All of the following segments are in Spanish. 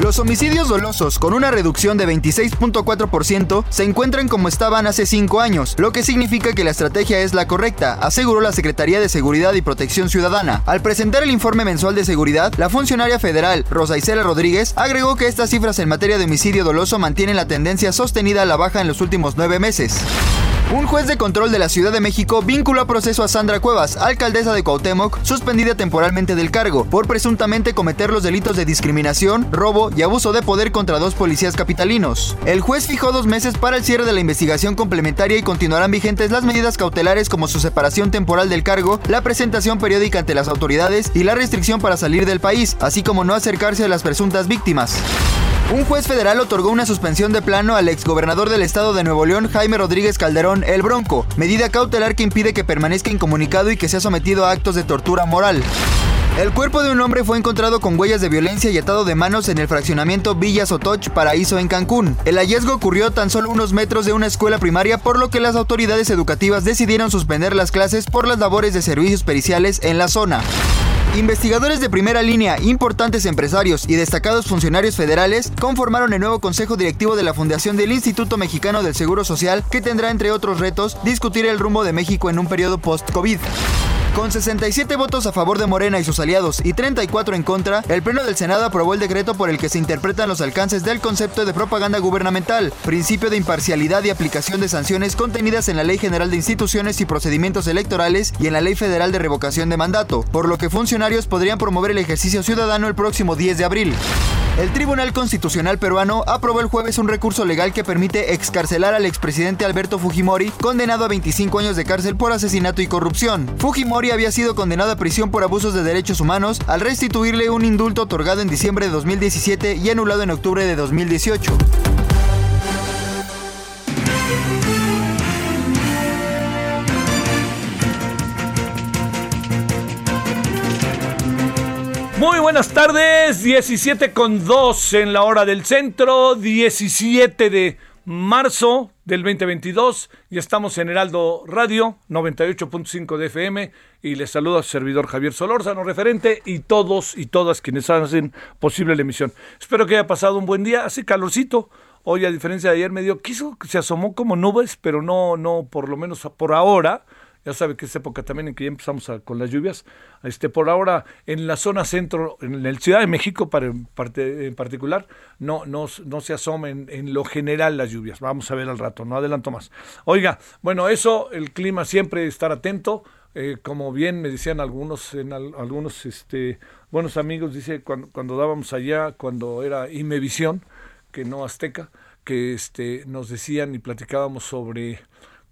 Los homicidios dolosos, con una reducción de 26.4%, se encuentran como estaban hace cinco años, lo que significa que la estrategia es la correcta, aseguró la Secretaría de Seguridad y Protección Ciudadana. Al presentar el informe mensual de seguridad, la funcionaria federal, Rosa Isela Rodríguez, agregó que estas cifras en materia de homicidio doloso mantienen la tendencia sostenida a la baja en los últimos nueve meses. Un juez de control de la Ciudad de México vinculó a proceso a Sandra Cuevas, alcaldesa de Cuauhtémoc, suspendida temporalmente del cargo, por presuntamente cometer los delitos de discriminación, robo y abuso de poder contra dos policías capitalinos. El juez fijó dos meses para el cierre de la investigación complementaria y continuarán vigentes las medidas cautelares como su separación temporal del cargo, la presentación periódica ante las autoridades y la restricción para salir del país, así como no acercarse a las presuntas víctimas. Un juez federal otorgó una suspensión de plano al exgobernador del estado de Nuevo León, Jaime Rodríguez Calderón, el Bronco, medida cautelar que impide que permanezca incomunicado y que sea sometido a actos de tortura moral. El cuerpo de un hombre fue encontrado con huellas de violencia y atado de manos en el fraccionamiento Villa Sotoch, Paraíso, en Cancún. El hallazgo ocurrió tan solo unos metros de una escuela primaria, por lo que las autoridades educativas decidieron suspender las clases por las labores de servicios periciales en la zona. Investigadores de primera línea, importantes empresarios y destacados funcionarios federales conformaron el nuevo consejo directivo de la Fundación del Instituto Mexicano del Seguro Social, que tendrá, entre otros retos, discutir el rumbo de México en un periodo post-COVID. Con 67 votos a favor de Morena y sus aliados y 34 en contra, el Pleno del Senado aprobó el decreto por el que se interpretan los alcances del concepto de propaganda gubernamental, principio de imparcialidad y aplicación de sanciones contenidas en la Ley General de Instituciones y Procedimientos Electorales y en la Ley Federal de Revocación de Mandato, por lo que funcionarios podrían promover el ejercicio ciudadano el próximo 10 de abril. El Tribunal Constitucional peruano aprobó el jueves un recurso legal que permite excarcelar al expresidente Alberto Fujimori, condenado a 25 años de cárcel por asesinato y corrupción. Fujimori había sido condenado a prisión por abusos de derechos humanos al restituirle un indulto otorgado en diciembre de 2017 y anulado en octubre de 2018. Muy buenas tardes, 17 con 2 en la hora del centro, 17 de marzo del 2022 y estamos en Heraldo Radio 98.5 de FM y les saludo a su servidor Javier Solórzano, referente y todos y todas quienes hacen posible la emisión. Espero que haya pasado un buen día, hace calorcito. Hoy, a diferencia de ayer, medio quiso, se asomó como nubes, pero no, no, por lo menos por ahora ya sabe que es época también en que ya empezamos con las lluvias. Este, por ahora, en la zona centro, en la Ciudad de México para, en, parte, en particular, no, no, no se asomen en lo general las lluvias. Vamos a ver al rato, no adelanto más. Oiga, bueno, eso, el clima siempre estar atento. Eh, como bien me decían algunos, en algunos este, buenos amigos, dice cuando, cuando dábamos allá, cuando era Imevisión, que no Azteca, que este, nos decían y platicábamos sobre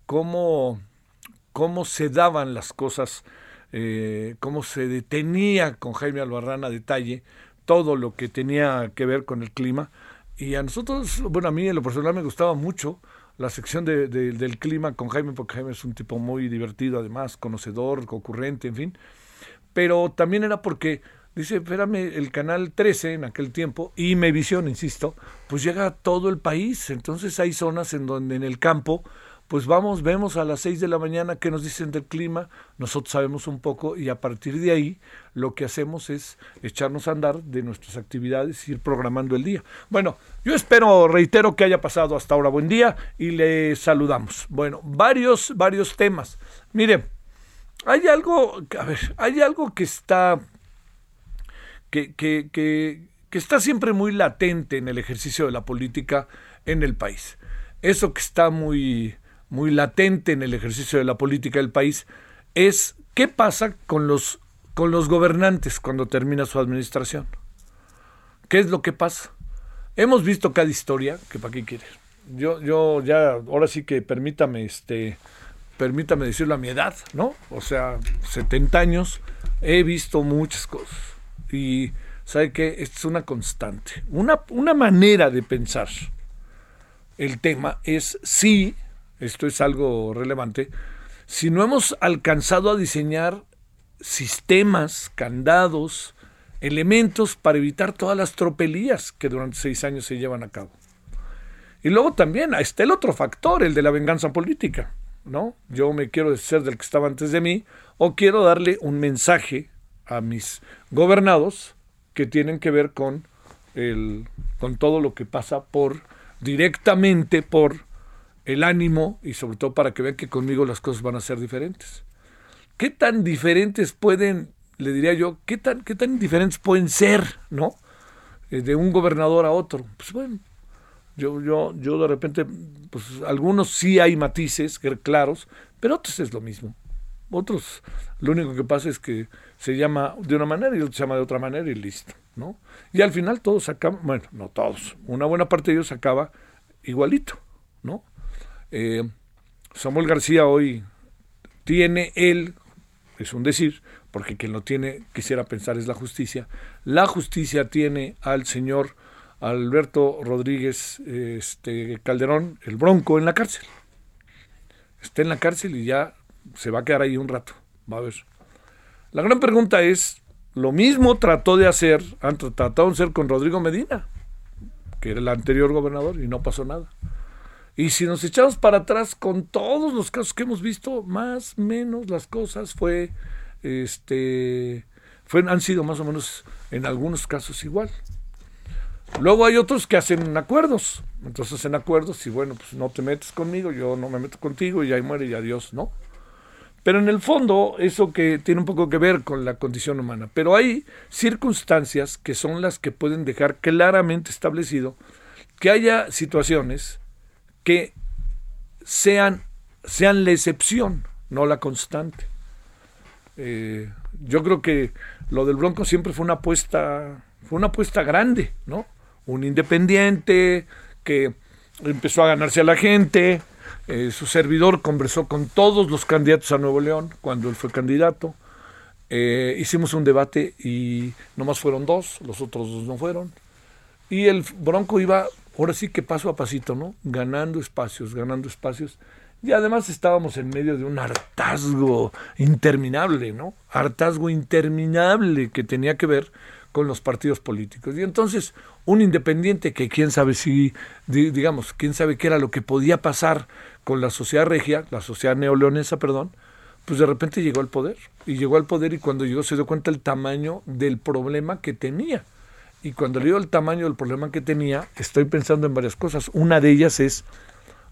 cómo cómo se daban las cosas, eh, cómo se detenía con Jaime Albarrán a detalle todo lo que tenía que ver con el clima. Y a nosotros, bueno, a mí en lo personal me gustaba mucho la sección de, del clima con Jaime, porque Jaime es un tipo muy divertido, además, conocedor, concurrente, en fin. Pero también era porque, dice, espérame, el canal 13 en aquel tiempo, y Mevisión, insisto, pues llega a todo el país. Entonces hay zonas en donde en el campo pues vamos, vemos a las 6 de la mañana qué nos dicen del clima, nosotros sabemos un poco y a partir de ahí lo que hacemos es echarnos a andar de nuestras actividades ir programando el día. Bueno, yo espero, reitero que haya pasado hasta ahora buen día y le saludamos. Bueno, varios, varios temas. Mire, hay algo, a ver, hay algo que está, que, que, que, que está siempre muy latente en el ejercicio de la política en el país. Eso que está muy muy latente en el ejercicio de la política del país es qué pasa con los, con los gobernantes cuando termina su administración. ¿Qué es lo que pasa? Hemos visto cada historia, que para qué quieres. Yo, yo ya, ahora sí que permítame, este, permítame decirlo a mi edad, ¿no? O sea, 70 años, he visto muchas cosas. Y sabe que es una constante, una, una manera de pensar. El tema es si, esto es algo relevante, si no hemos alcanzado a diseñar sistemas, candados, elementos para evitar todas las tropelías que durante seis años se llevan a cabo. Y luego también está el otro factor, el de la venganza política. ¿no? Yo me quiero deshacer del que estaba antes de mí o quiero darle un mensaje a mis gobernados que tienen que ver con el con todo lo que pasa por directamente por el ánimo y sobre todo para que vean que conmigo las cosas van a ser diferentes. ¿Qué tan diferentes pueden, le diría yo, qué tan, qué tan diferentes pueden ser, ¿no? Eh, de un gobernador a otro. Pues bueno, yo, yo, yo de repente, pues algunos sí hay matices claros, pero otros es lo mismo. Otros, lo único que pasa es que se llama de una manera y otro se llama de otra manera y listo, ¿no? Y al final todos acaban, bueno, no todos, una buena parte de ellos acaba igualito, ¿no? Eh, Samuel García hoy tiene él, es un decir, porque quien lo tiene, quisiera pensar, es la justicia. La justicia tiene al señor Alberto Rodríguez este, Calderón, el Bronco, en la cárcel. Está en la cárcel y ya se va a quedar ahí un rato. Va a ver. La gran pregunta es, lo mismo trató de hacer, han tratado de hacer con Rodrigo Medina, que era el anterior gobernador, y no pasó nada. Y si nos echamos para atrás con todos los casos que hemos visto, más o menos las cosas fue, este, fue, han sido más o menos en algunos casos igual. Luego hay otros que hacen acuerdos. Entonces hacen acuerdos y bueno, pues no te metes conmigo, yo no me meto contigo y ahí muere y adiós, ¿no? Pero en el fondo, eso que tiene un poco que ver con la condición humana. Pero hay circunstancias que son las que pueden dejar claramente establecido que haya situaciones que sean, sean la excepción, no la constante. Eh, yo creo que lo del Bronco siempre fue una apuesta, fue una apuesta grande, ¿no? un independiente que empezó a ganarse a la gente. Eh, su servidor conversó con todos los candidatos a Nuevo León cuando él fue candidato. Eh, hicimos un debate y nomás fueron dos, los otros dos no fueron. Y el Bronco iba, ahora sí que paso a pasito, ¿no? Ganando espacios, ganando espacios. Y además estábamos en medio de un hartazgo interminable, ¿no? Hartazgo interminable que tenía que ver con los partidos políticos. Y entonces un independiente que quién sabe si, digamos, quién sabe qué era lo que podía pasar con la sociedad regia, la sociedad neoleonesa, perdón, pues de repente llegó al poder. Y llegó al poder y cuando llegó se dio cuenta el tamaño del problema que tenía. Y cuando le dio el tamaño del problema que tenía, estoy pensando en varias cosas. Una de ellas es,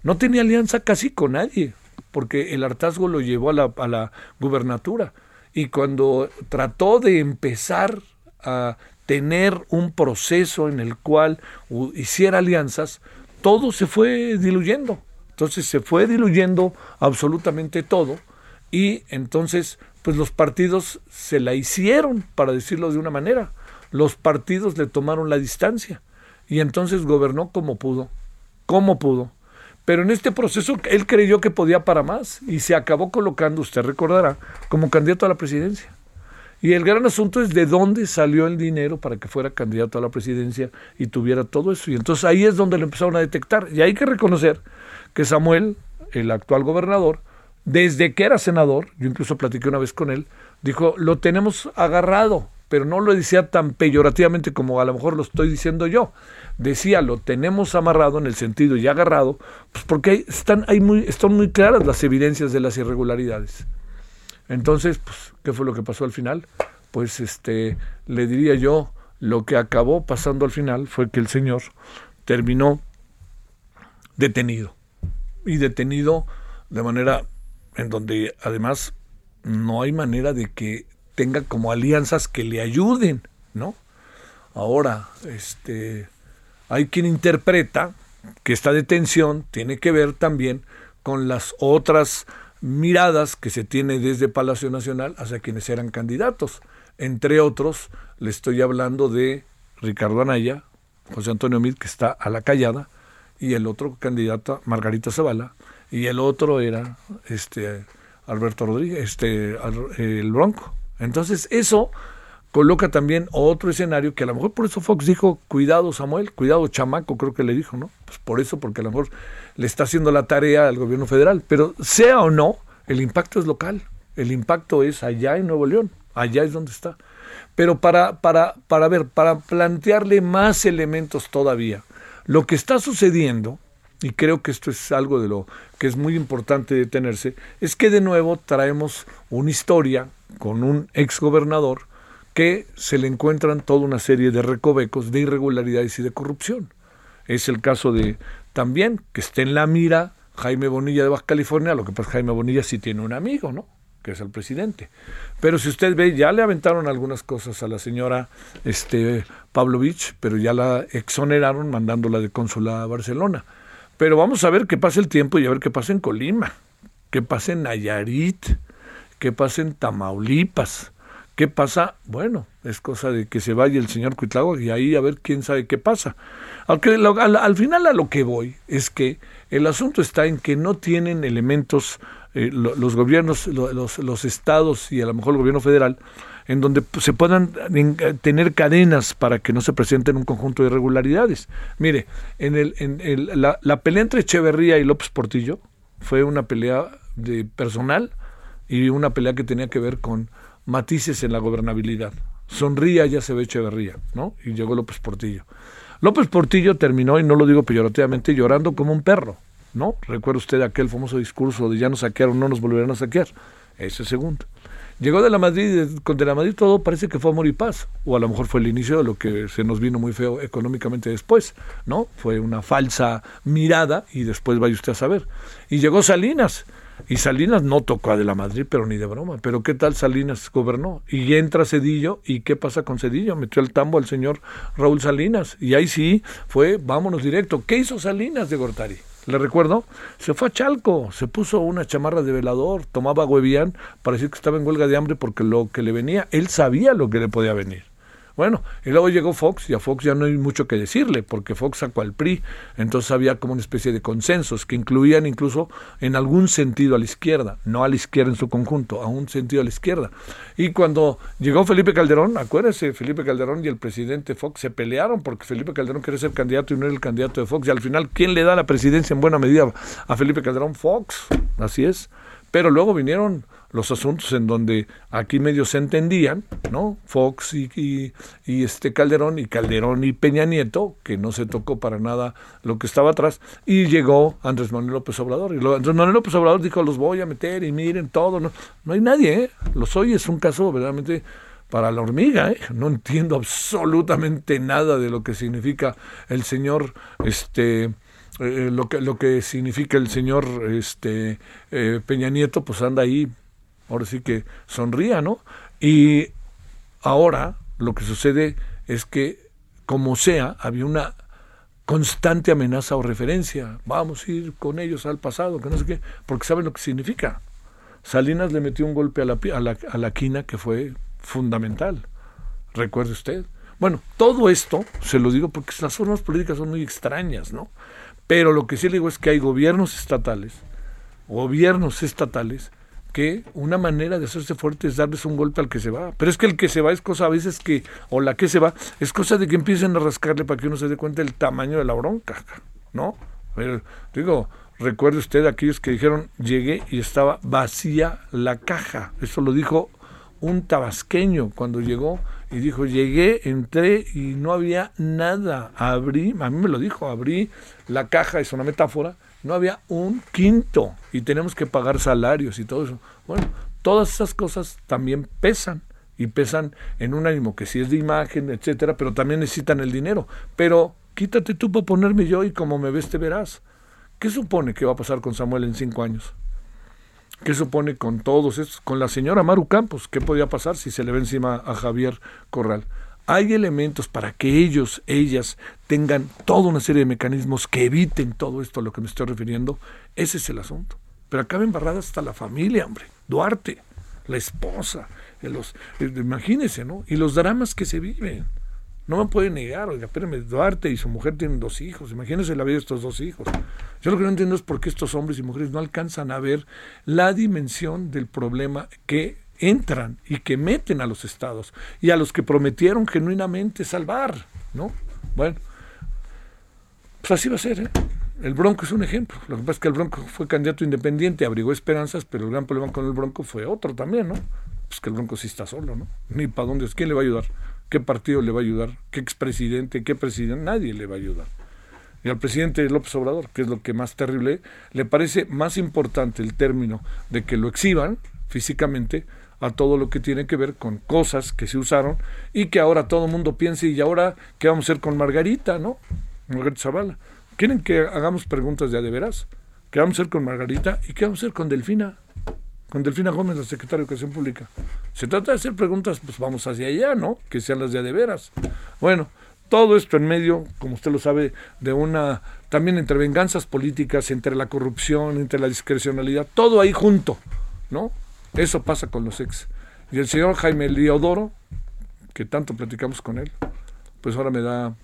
no tenía alianza casi con nadie, porque el hartazgo lo llevó a la, a la gubernatura. Y cuando trató de empezar a tener un proceso en el cual hiciera alianzas, todo se fue diluyendo. Entonces se fue diluyendo absolutamente todo y entonces pues los partidos se la hicieron, para decirlo de una manera. Los partidos le tomaron la distancia y entonces gobernó como pudo, como pudo. Pero en este proceso él creyó que podía para más y se acabó colocando, usted recordará, como candidato a la presidencia. Y el gran asunto es de dónde salió el dinero para que fuera candidato a la presidencia y tuviera todo eso. Y entonces ahí es donde lo empezaron a detectar. Y hay que reconocer que Samuel, el actual gobernador, desde que era senador, yo incluso platiqué una vez con él, dijo, lo tenemos agarrado, pero no lo decía tan peyorativamente como a lo mejor lo estoy diciendo yo. Decía, lo tenemos amarrado en el sentido y agarrado, pues porque están, hay muy, están muy claras las evidencias de las irregularidades. Entonces, pues, ¿qué fue lo que pasó al final? Pues este, le diría yo, lo que acabó pasando al final fue que el señor terminó detenido. Y detenido de manera en donde además no hay manera de que tenga como alianzas que le ayuden, ¿no? Ahora, este, hay quien interpreta que esta detención tiene que ver también con las otras miradas que se tiene desde Palacio Nacional hacia quienes eran candidatos. Entre otros, le estoy hablando de Ricardo Anaya, José Antonio Mid, que está a la callada, y el otro candidato, Margarita Zavala, y el otro era este Alberto Rodríguez, este el Bronco. Entonces, eso coloca también otro escenario que a lo mejor por eso Fox dijo, cuidado Samuel, cuidado chamaco, creo que le dijo, ¿no? Pues por eso, porque a lo mejor le está haciendo la tarea al gobierno federal. Pero sea o no, el impacto es local, el impacto es allá en Nuevo León, allá es donde está. Pero para, para, para ver, para plantearle más elementos todavía, lo que está sucediendo, y creo que esto es algo de lo que es muy importante detenerse, es que de nuevo traemos una historia con un exgobernador que se le encuentran toda una serie de recovecos, de irregularidades y de corrupción. Es el caso de también que esté en la mira Jaime Bonilla de Baja California, lo que pasa Jaime Bonilla sí tiene un amigo, ¿no? que es el presidente. Pero si usted ve, ya le aventaron algunas cosas a la señora este, Pavlovich, pero ya la exoneraron mandándola de cónsula a Barcelona. Pero vamos a ver qué pasa el tiempo y a ver qué pasa en Colima, qué pasa en Nayarit, qué pasa en Tamaulipas, ¿Qué pasa? Bueno, es cosa de que se vaya el señor Cuitlago y ahí a ver quién sabe qué pasa. Aunque al, final a lo que voy es que el asunto está en que no tienen elementos eh, los gobiernos, los, los, estados y a lo mejor el gobierno federal en donde se puedan tener cadenas para que no se presenten un conjunto de irregularidades. Mire, en, el, en el, la, la pelea entre Echeverría y López Portillo fue una pelea de personal y una pelea que tenía que ver con matices en la gobernabilidad. Sonría ya se ve Echeverría, ¿no? Y llegó López Portillo. López Portillo terminó, y no lo digo peyorativamente, llorando como un perro, ¿no? Recuerda usted aquel famoso discurso de ya nos saquearon, no nos volverán a saquear. Ese segundo. Llegó de la Madrid, de la Madrid todo parece que fue amor y paz, o a lo mejor fue el inicio de lo que se nos vino muy feo económicamente después, ¿no? Fue una falsa mirada y después vaya usted a saber. Y llegó Salinas, y Salinas no tocó a De la Madrid, pero ni de broma. Pero ¿qué tal Salinas gobernó? Y entra Cedillo, ¿y qué pasa con Cedillo? Metió el tambo al señor Raúl Salinas. Y ahí sí fue, vámonos directo. ¿Qué hizo Salinas de Gortari? Le recuerdo, se fue a Chalco, se puso una chamarra de velador, tomaba huevián para decir que estaba en huelga de hambre porque lo que le venía, él sabía lo que le podía venir. Bueno, y luego llegó Fox y a Fox ya no hay mucho que decirle, porque Fox sacó al PRI, entonces había como una especie de consensos que incluían incluso en algún sentido a la izquierda, no a la izquierda en su conjunto, a un sentido a la izquierda. Y cuando llegó Felipe Calderón, acuérdese, Felipe Calderón y el presidente Fox se pelearon porque Felipe Calderón quería ser candidato y no era el candidato de Fox, y al final, ¿quién le da la presidencia en buena medida a Felipe Calderón? Fox, así es. Pero luego vinieron los asuntos en donde aquí medio se entendían, ¿no? Fox y, y, este Calderón y Calderón y Peña Nieto, que no se tocó para nada lo que estaba atrás, y llegó Andrés Manuel López Obrador. Y Andrés Manuel López Obrador dijo, los voy a meter y miren todo. No, no hay nadie, ¿eh? Los hoy es un caso verdaderamente para la hormiga, ¿eh? No entiendo absolutamente nada de lo que significa el señor, este eh, lo, que, lo que significa el señor este, eh, Peña Nieto, pues anda ahí, ahora sí que sonría, ¿no? Y ahora lo que sucede es que, como sea, había una constante amenaza o referencia. Vamos a ir con ellos al pasado, que no sé qué, porque saben lo que significa. Salinas le metió un golpe a la, a la, a quina que fue fundamental. Recuerde usted. Bueno, todo esto se lo digo porque las formas políticas son muy extrañas, ¿no? Pero lo que sí le digo es que hay gobiernos estatales, gobiernos estatales, que una manera de hacerse fuerte es darles un golpe al que se va. Pero es que el que se va es cosa a veces que, o la que se va, es cosa de que empiecen a rascarle para que uno se dé cuenta del tamaño de la bronca, ¿no? Pero, digo, recuerde usted aquellos que dijeron, llegué y estaba vacía la caja. Eso lo dijo un tabasqueño cuando llegó y dijo, llegué, entré y no había nada. Abrí, a mí me lo dijo, abrí la caja, es una metáfora, no había un quinto y tenemos que pagar salarios y todo eso. Bueno, todas esas cosas también pesan y pesan en un ánimo que sí es de imagen, etcétera, pero también necesitan el dinero. Pero quítate tú para ponerme yo y como me ves te verás. ¿Qué supone que va a pasar con Samuel en cinco años? ¿Qué supone con todos estos? Con la señora Maru Campos, ¿qué podía pasar si se le ve encima a Javier Corral? Hay elementos para que ellos, ellas, tengan toda una serie de mecanismos que eviten todo esto a lo que me estoy refiriendo. Ese es el asunto. pero acaba embarrada hasta la familia, hombre. Duarte, la esposa, los, imagínense, ¿no? Y los dramas que se viven. No me pueden negar, oiga, espérame, Duarte y su mujer tienen dos hijos, imagínense la vida de estos dos hijos. Yo lo que no entiendo es por qué estos hombres y mujeres no alcanzan a ver la dimensión del problema que entran y que meten a los estados y a los que prometieron genuinamente salvar, ¿no? Bueno, pues así va a ser, ¿eh? El Bronco es un ejemplo. Lo que pasa es que el Bronco fue candidato independiente, abrigó esperanzas, pero el gran problema con el Bronco fue otro también, ¿no? Pues que el Bronco sí está solo, ¿no? Ni para dónde, ¿quién le va a ayudar? ¿Qué partido le va a ayudar? ¿Qué expresidente? ¿Qué presidente? Nadie le va a ayudar. Y al presidente López Obrador, que es lo que más terrible, le parece más importante el término de que lo exhiban físicamente a todo lo que tiene que ver con cosas que se usaron y que ahora todo el mundo piense, y ahora, ¿qué vamos a hacer con Margarita, no? Margarita Zavala. ¿Quieren que hagamos preguntas de a de veras? ¿Qué vamos a hacer con Margarita? ¿Y qué vamos a hacer con Delfina? Con Delfina Gómez, la secretaria de Educación Pública. Se trata de hacer preguntas, pues vamos hacia allá, ¿no? Que sean las de de veras. Bueno, todo esto en medio, como usted lo sabe, de una, también entre venganzas políticas, entre la corrupción, entre la discrecionalidad, todo ahí junto, ¿no? Eso pasa con los ex. Y el señor Jaime Leodoro, que tanto platicamos con él, pues ahora me da,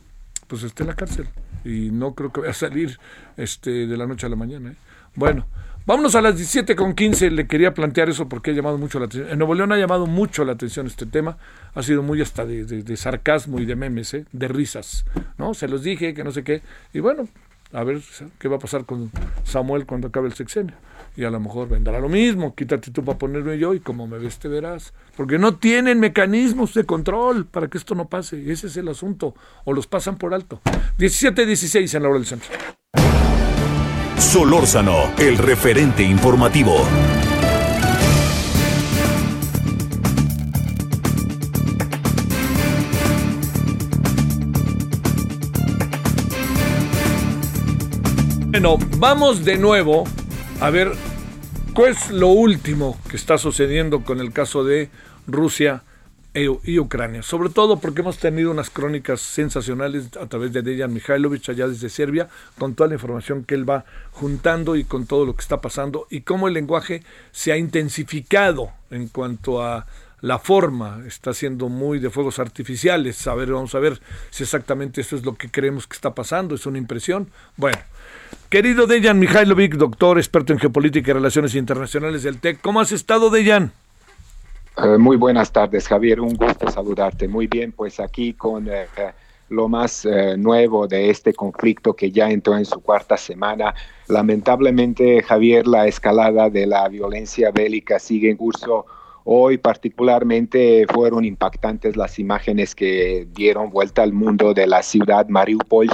pues está en la cárcel y no creo que vaya a salir este de la noche a la mañana. ¿eh? Bueno, vámonos a las 17 con 15. Le quería plantear eso porque ha llamado mucho la atención. En Nuevo León ha llamado mucho la atención este tema. Ha sido muy hasta de, sarcasmo y de memes, ¿eh? de risas. ¿no? Se los dije, que no sé qué. Y bueno, a ver qué va a pasar con Samuel cuando acabe el sexenio y a lo mejor vendrá lo mismo, quítate tú para ponerme yo y como me ves te verás, porque no tienen mecanismos de control para que esto no pase, ese es el asunto, o los pasan por alto. 17-16 en la hora del centro. Solórzano, el referente informativo. Bueno, vamos de nuevo a ver, ¿cuál es lo último que está sucediendo con el caso de Rusia y Ucrania? Sobre todo porque hemos tenido unas crónicas sensacionales a través de Dejan Mihailovich allá desde Serbia, con toda la información que él va juntando y con todo lo que está pasando y cómo el lenguaje se ha intensificado en cuanto a la forma está siendo muy de fuegos artificiales. A ver, vamos a ver si exactamente eso es lo que creemos que está pasando, es una impresión. Bueno, Querido Dejan Mihailovic, doctor, experto en geopolítica y relaciones internacionales del TEC, ¿cómo has estado, Dejan? Eh, muy buenas tardes, Javier. Un gusto saludarte. Muy bien, pues aquí con eh, lo más eh, nuevo de este conflicto que ya entró en su cuarta semana. Lamentablemente, Javier, la escalada de la violencia bélica sigue en curso. Hoy particularmente fueron impactantes las imágenes que dieron vuelta al mundo de la ciudad Mariupol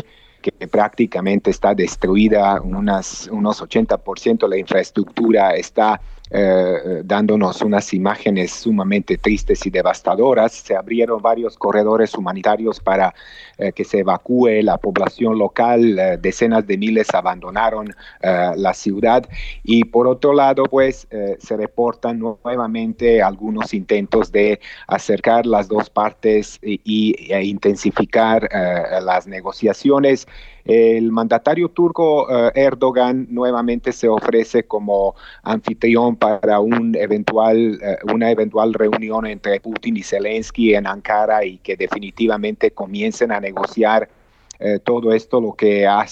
prácticamente está destruida, unas, unos 80% la infraestructura está eh, dándonos unas imágenes sumamente tristes y devastadoras. Se abrieron varios corredores humanitarios para eh, que se evacúe la población local. Eh, decenas de miles abandonaron la ciudad. Y por otro lado, pues se reportan nuevamente algunos intentos de acercar las dos partes y, e intensificar las negociaciones. El mandatario turco eh, Erdogan nuevamente se ofrece como anfitrión para un eventual, eh, una eventual reunión entre Putin y Zelensky en Ankara y que definitivamente comiencen a negociar eh, todo esto lo que ha,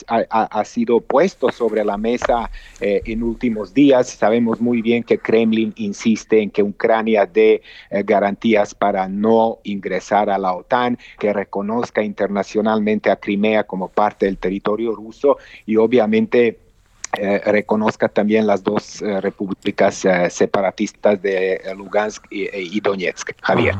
sido puesto sobre la mesa eh, en últimos días. Sabemos muy bien que Kremlin insiste en que Ucrania dé eh, garantías para no ingresar a la OTAN, que reconozca internacionalmente a Crimea como parte del territorio ruso y obviamente reconozca también las dos repúblicas separatistas de Lugansk y, Donetsk. Javier.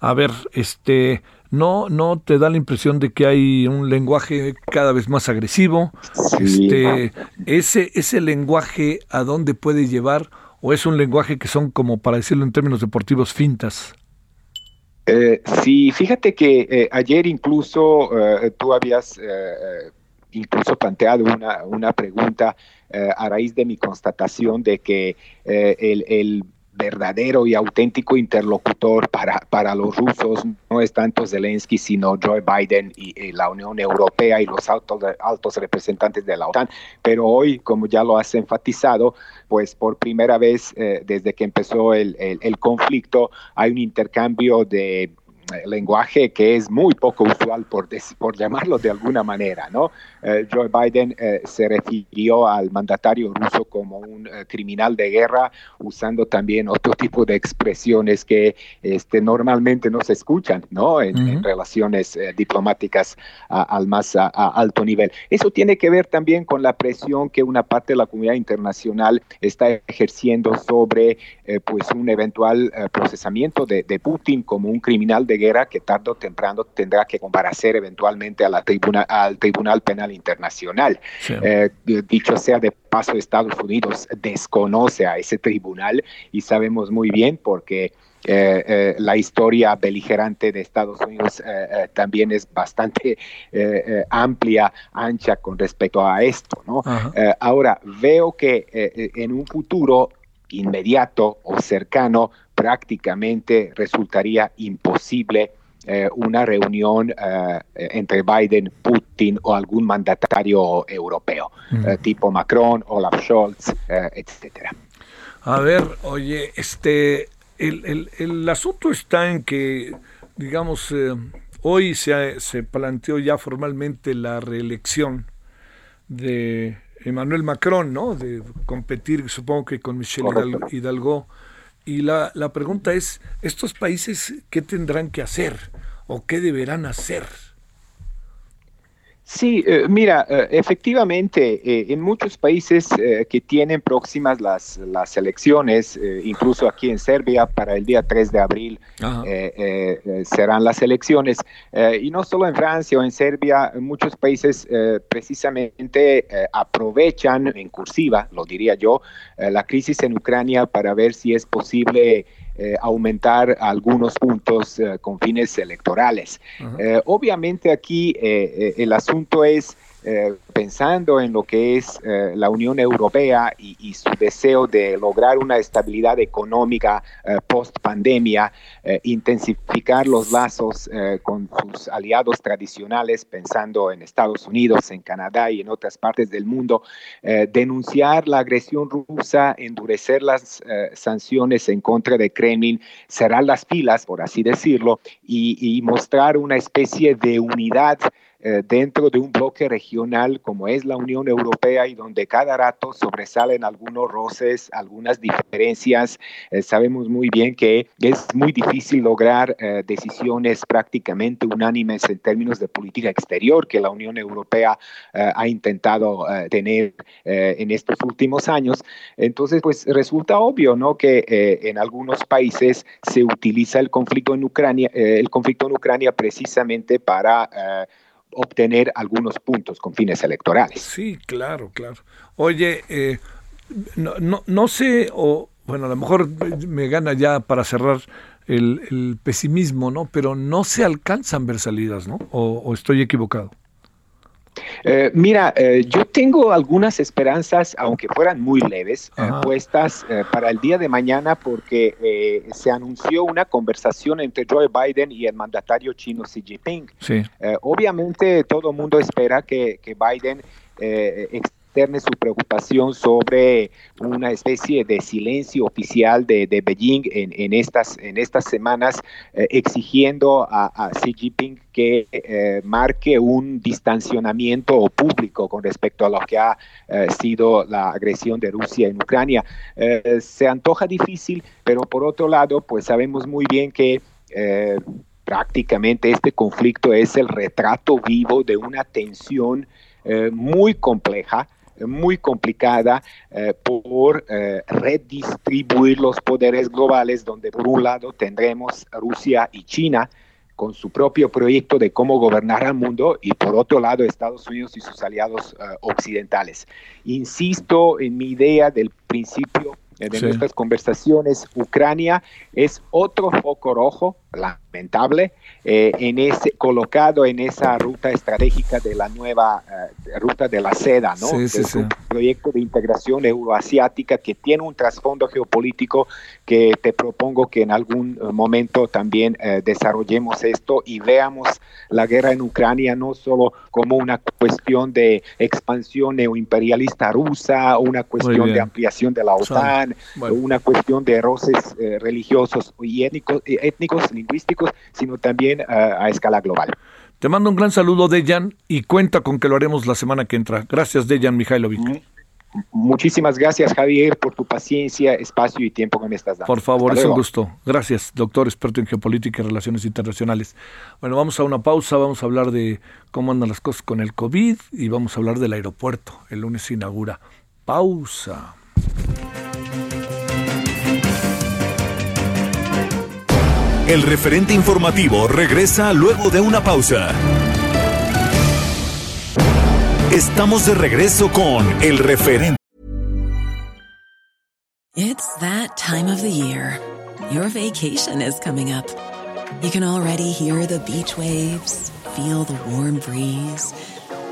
A ver, este, no, no te da la impresión de que hay un lenguaje cada vez más agresivo. Este, ese, ese lenguaje a dónde puede llevar, o es un lenguaje que son como para decirlo en términos deportivos fintas. Eh, sí, fíjate que eh, ayer incluso eh, tú habías incluso planteado una, una pregunta a raíz de mi constatación de que el, el verdadero y auténtico interlocutor para, para los rusos no es tanto Zelensky, sino Joe Biden y, la Unión Europea y los altos, altos representantes de la OTAN. Pero hoy, como ya lo has enfatizado, pues por primera vez eh, desde que empezó el, el conflicto hay un intercambio de lenguaje que es muy poco usual, por, por llamarlo de alguna manera. ¿no? Eh, Joe Biden eh, se refirió al mandatario ruso como un eh, criminal de guerra, usando también otro tipo de expresiones que este, normalmente no se escuchan ¿no? en, relaciones diplomáticas al más alto nivel. Eso tiene que ver también con la presión que una parte de la comunidad internacional está ejerciendo sobre pues un eventual procesamiento de, de Putin como un criminal de que tarde o temprano tendrá que comparecer eventualmente a la tribuna, al Tribunal Penal Internacional. Eh, dicho sea de paso, Estados Unidos desconoce a ese tribunal y sabemos muy bien porque eh, eh, la historia beligerante de Estados Unidos también es bastante amplia, ancha con respecto a esto. ¿no? ahora, veo que en un futuro inmediato o cercano prácticamente resultaría imposible eh, una reunión eh, entre Biden, Putin o algún mandatario europeo, eh, tipo Macron, Olaf Scholz, etcétera. A ver, oye, este, el, el, asunto está en que, digamos, hoy se, se planteó ya formalmente la reelección de Emmanuel Macron, ¿no? De competir, supongo que con Michelle Hidalgo. Y la, la pregunta es, ¿estos países qué tendrán que hacer o qué deberán hacer? Sí, eh, mira, eh, efectivamente, eh, en muchos países que tienen próximas las, las elecciones, incluso aquí en Serbia, para el día 3 de abril serán las elecciones, y no solo en Francia o en Serbia, muchos países precisamente aprovechan, en cursiva, lo diría yo, la crisis en Ucrania para ver si es posible eh, aumentar algunos puntos eh, con fines electorales. Eh, obviamente aquí el asunto es eh, pensando en lo que es eh, la Unión Europea y, su deseo de lograr una estabilidad económica eh, post pandemia, intensificar los lazos con sus aliados tradicionales, pensando en Estados Unidos, en Canadá y en otras partes del mundo, denunciar la agresión rusa, endurecer las sanciones en contra de Kremlin, cerrar las filas, por así decirlo, y mostrar una especie de unidad eh, dentro de un bloque regional como es la Unión Europea y donde cada rato sobresalen algunos roces, algunas diferencias. Eh, sabemos muy bien que es muy difícil lograr eh, decisiones prácticamente unánimes en términos de política exterior que la Unión Europea ha intentado tener en estos últimos años. Entonces, pues resulta obvio, ¿no? Que en algunos países se utiliza el conflicto en Ucrania, el conflicto en Ucrania precisamente para obtener algunos puntos con fines electorales. Sí, claro, claro. Oye, eh, no, no, no, sé, o bueno, a lo mejor me gana ya para cerrar el, pesimismo, ¿no? Pero no se alcanzan ver salidas, ¿no? o estoy equivocado? Eh, mira, eh, yo tengo algunas esperanzas, aunque fueran muy leves, eh, puestas para el día de mañana porque se anunció una conversación entre Joe Biden y el mandatario chino Xi Jinping. obviamente todo el mundo espera que, que Biden su preocupación sobre una especie de silencio oficial de, de Beijing en, en, estas, en estas semanas, eh, exigiendo a, Xi Jinping que eh, marque un distanciamiento público con respecto a lo que ha eh, sido la agresión de Rusia en Ucrania. se antoja difícil, pero por otro lado, pues sabemos muy bien que prácticamente este conflicto es el retrato vivo de una tensión muy compleja muy complicada eh, por eh, redistribuir los poderes globales, donde por un lado tendremos Rusia y China con su propio proyecto de cómo gobernar al mundo y por otro lado Estados Unidos y sus aliados eh, occidentales. Insisto en mi idea del principio de nuestras conversaciones, Ucrania es otro foco rojo, la lamentable, eh, en ese, colocado en esa ruta estratégica de la nueva eh, ruta de la seda, ¿no? un proyecto de integración euroasiática que tiene un trasfondo geopolítico que te propongo que en algún eh, momento también desarrollemos esto y veamos la guerra en Ucrania no solo como una cuestión de expansión neoimperialista rusa, una cuestión de ampliación de la OTAN, una cuestión de roces religiosos y étnicos, étnicos, lingüísticos, sino también a escala global. Te mando un gran saludo, Dejan, y cuenta con que lo haremos la semana que entra. Gracias, Dejan Mihailovic. Mm, muchísimas gracias, Javier, por tu paciencia, espacio y tiempo que me estás dando. Por favor, es un gusto. Gracias, doctor experto en geopolítica y relaciones internacionales. Bueno, vamos a una pausa, vamos a hablar de cómo andan las cosas con el COVID y vamos a hablar del aeropuerto. El lunes se inaugura. Pausa. El referente informativo regresa luego de una pausa. Estamos de regreso con el referente. It's that time of the year. Your vacation is coming up. You can already hear the beach waves, feel the warm breeze,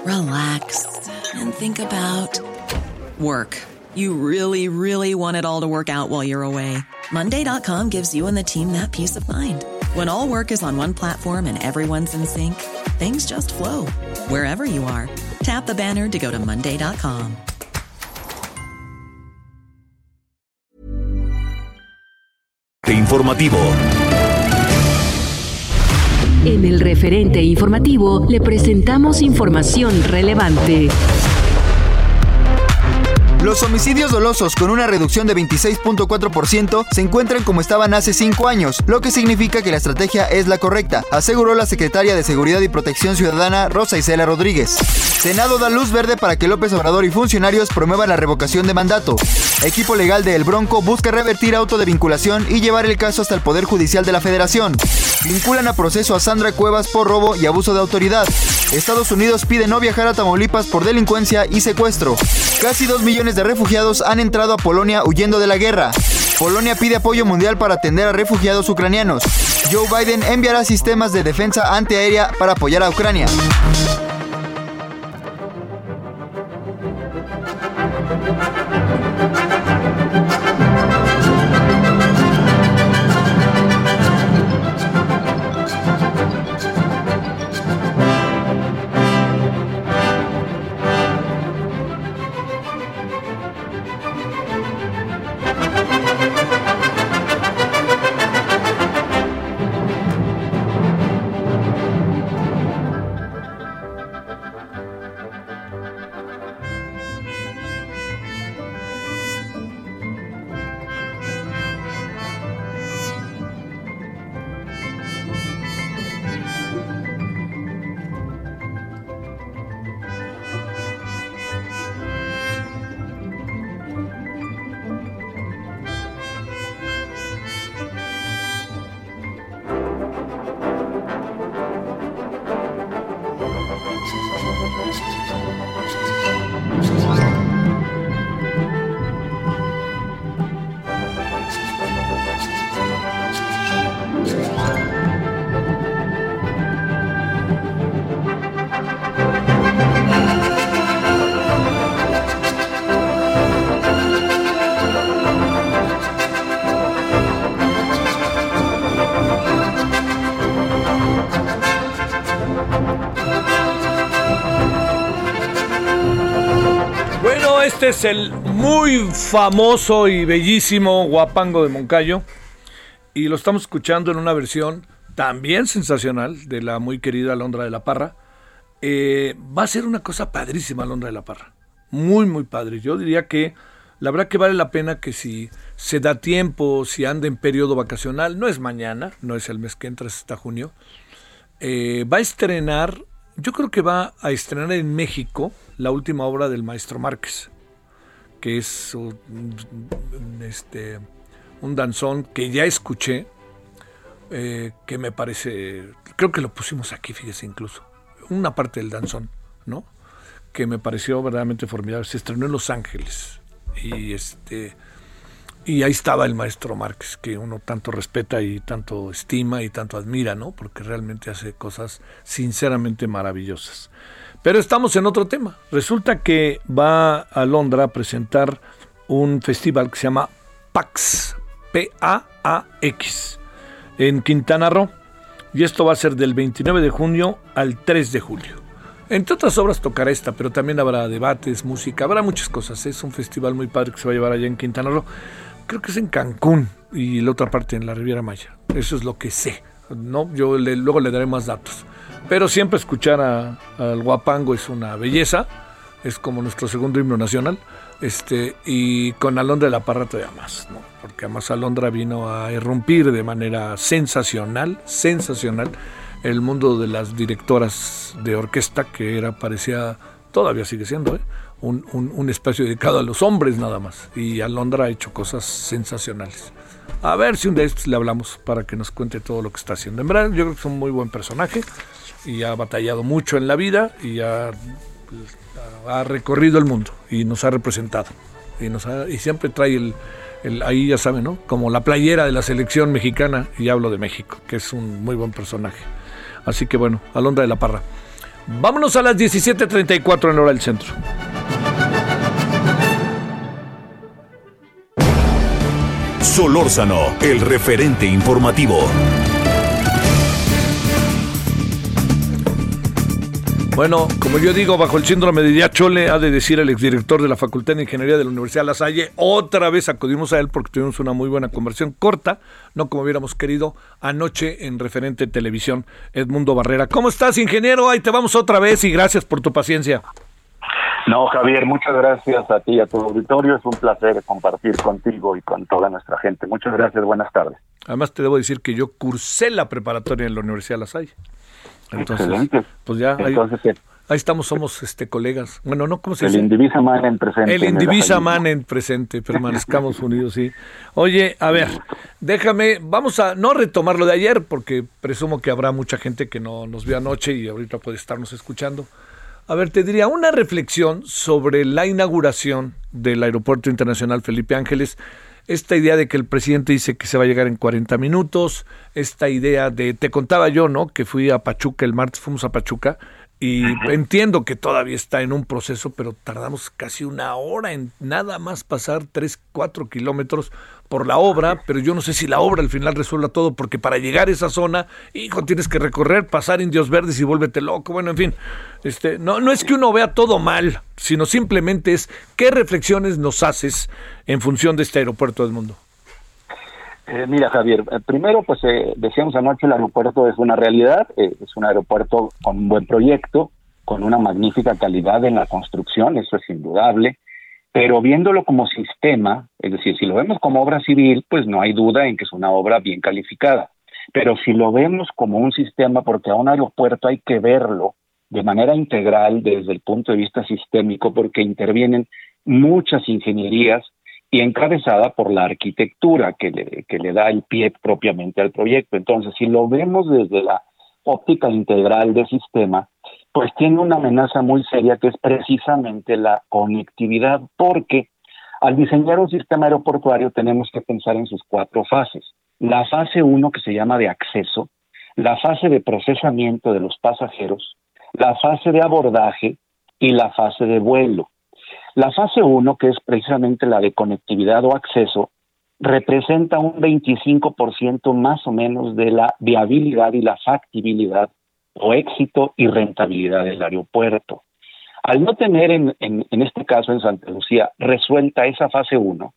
relax and think about work. You really, really want it all to work out while you're away. Monday.com gives you and the team that peace of mind. When all work is on one platform and everyone's in sync, things just flow wherever you are. Tap the banner to go to Monday.com. Informativo. En el referente informativo le presentamos información relevante. Los homicidios dolosos con una reducción de 26.4% se encuentran como estaban hace cinco años, lo que significa que la estrategia es la correcta, aseguró la secretaria de Seguridad y Protección Ciudadana Rosa Isela Rodríguez. Senado da luz verde para que López Obrador y funcionarios promuevan la revocación de mandato. Equipo legal de El Bronco busca revertir auto de vinculación y llevar el caso hasta el Poder Judicial de la Federación. Vinculan a proceso a Sandra Cuevas por robo y abuso de autoridad. Estados Unidos pide no viajar a Tamaulipas por delincuencia y secuestro. Casi dos millones de refugiados han entrado a Polonia huyendo de la guerra. Polonia pide apoyo mundial para atender a refugiados ucranianos. Joe Biden enviará sistemas de defensa antiaérea para apoyar a Ucrania. Este es el muy famoso y bellísimo Guapango de Moncayo. Y lo estamos escuchando en una versión también sensacional de la muy querida Londra de la Parra. Eh, va a ser una cosa padrísima Londra de la Parra. Muy, muy padre. Yo diría que la verdad que vale la pena que si se da tiempo, si anda en periodo vacacional, no es mañana, no es el mes que entra, es hasta junio, eh, va a estrenar, yo creo que va a estrenar en México la última obra del maestro Márquez que es un, este, un danzón que ya escuché, eh, que me parece, creo que lo pusimos aquí, fíjese incluso, una parte del danzón, ¿no? Que me pareció verdaderamente formidable. Se estrenó en Los Ángeles y este Y ahí estaba el maestro Márquez, que uno tanto respeta y tanto estima y tanto admira, ¿no? Porque realmente hace cosas sinceramente maravillosas. Pero estamos en otro tema. Resulta que va a Londra a presentar un festival que se llama PAX, P-A-A-X, en Quintana Roo. Y esto va a ser del 29 de junio al 3 de julio. Entre otras obras tocará esta, pero también habrá debates, música, habrá muchas cosas. Es un festival muy padre que se va a llevar allá en Quintana Roo creo que es en Cancún y la otra parte en la Riviera Maya. Eso es lo que sé. No, yo luego le daré más datos. Pero siempre escuchar al guapango es una belleza. Es como nuestro segundo himno nacional. Este, y con Alondra de la Parra todavía más, ¿no? Porque además Alondra vino a irrumpir de manera sensacional, sensacional, el mundo de las directoras de orquesta, que era, parecía, todavía sigue siendo, ¿eh? un, espacio dedicado a los hombres nada más. Y Alondra ha hecho cosas sensacionales. A ver si un día le hablamos para que nos cuente todo lo que está haciendo. En verdad, yo creo que es un muy buen personaje y ha batallado mucho en la vida y ha, ha recorrido el mundo y nos ha representado. Y, nos y siempre trae el, el, ahí ya saben, ¿no? Como la playera de la selección mexicana, y hablo de México, que es un muy buen personaje. Así que bueno, Alondra de la Parra. Vámonos a las 17.34 en hora del centro. Solórzano, el referente informativo. Bueno, como yo digo, bajo el síndrome de Chole, ha de decir el exdirector de la Facultad de Ingeniería de la Universidad de La Salle, otra vez acudimos a él porque tuvimos una muy buena conversión corta, no como hubiéramos querido, anoche en referente televisión, Edmundo Barrera. ¿Cómo estás, ingeniero? Ahí te vamos otra vez y gracias por tu paciencia. No, Javier, muchas gracias a ti y a tu auditorio. Es un placer compartir contigo y con toda nuestra gente. Muchas gracias, buenas tardes. Además, te debo decir que yo cursé la preparatoria en la Universidad de La Salle. Entonces, pues ya ahí, estamos, somos este colegas. Bueno, no, ¿cómo se dice? El Indivisa Man en presente. El Indivisa Man en presente, permanezcamos unidos, sí. Oye, a ver, déjame, vamos a no retomar lo de ayer, porque presumo que habrá mucha gente que no nos vio anoche y ahorita puede estarnos escuchando. A ver, te diría una reflexión sobre la inauguración del Aeropuerto Internacional Felipe Ángeles. Esta idea de que el presidente dice que se va a llegar en 40 minutos, esta idea de, te contaba yo, ¿no? Que fui a Pachuca, el martes fuimos a Pachuca, y entiendo que todavía está en un proceso, pero tardamos casi una hora en nada más pasar 3, 4 kilómetros por la obra, pero yo no sé si la obra al final resuelva todo, porque para llegar a esa zona, hijo, tienes que recorrer, pasar indios verdes y vuélvete loco. Bueno, en fin, este, no, no es que uno vea todo mal, sino simplemente es qué reflexiones nos haces en función de este aeropuerto del mundo. Eh, mira, Javier, eh, primero, pues eh, decíamos anoche, el aeropuerto es una realidad, es un aeropuerto con un buen proyecto, con una magnífica calidad en la construcción, eso es indudable, pero viéndolo como sistema, es decir, si lo vemos como obra civil, pues no hay duda en que es una obra bien calificada. Pero si lo vemos como un sistema, porque a un aeropuerto hay que verlo de manera integral desde el punto de vista sistémico, porque intervienen muchas ingenierías y encabezada por la arquitectura que le, que le da el pie propiamente al proyecto. Entonces, si lo vemos desde la óptica integral del sistema, pues tiene una amenaza muy seria que es precisamente la conectividad, porque al diseñar un sistema aeroportuario tenemos que pensar en sus cuatro fases. La fase uno, que se llama de acceso, la fase de procesamiento de los pasajeros, la fase de abordaje y la fase de vuelo. La fase uno, que es precisamente la de conectividad o acceso, representa un 25% más o menos de la viabilidad y la factibilidad o éxito y rentabilidad del aeropuerto. Al no tener en, este caso en Santa Lucía resuelta esa fase 1,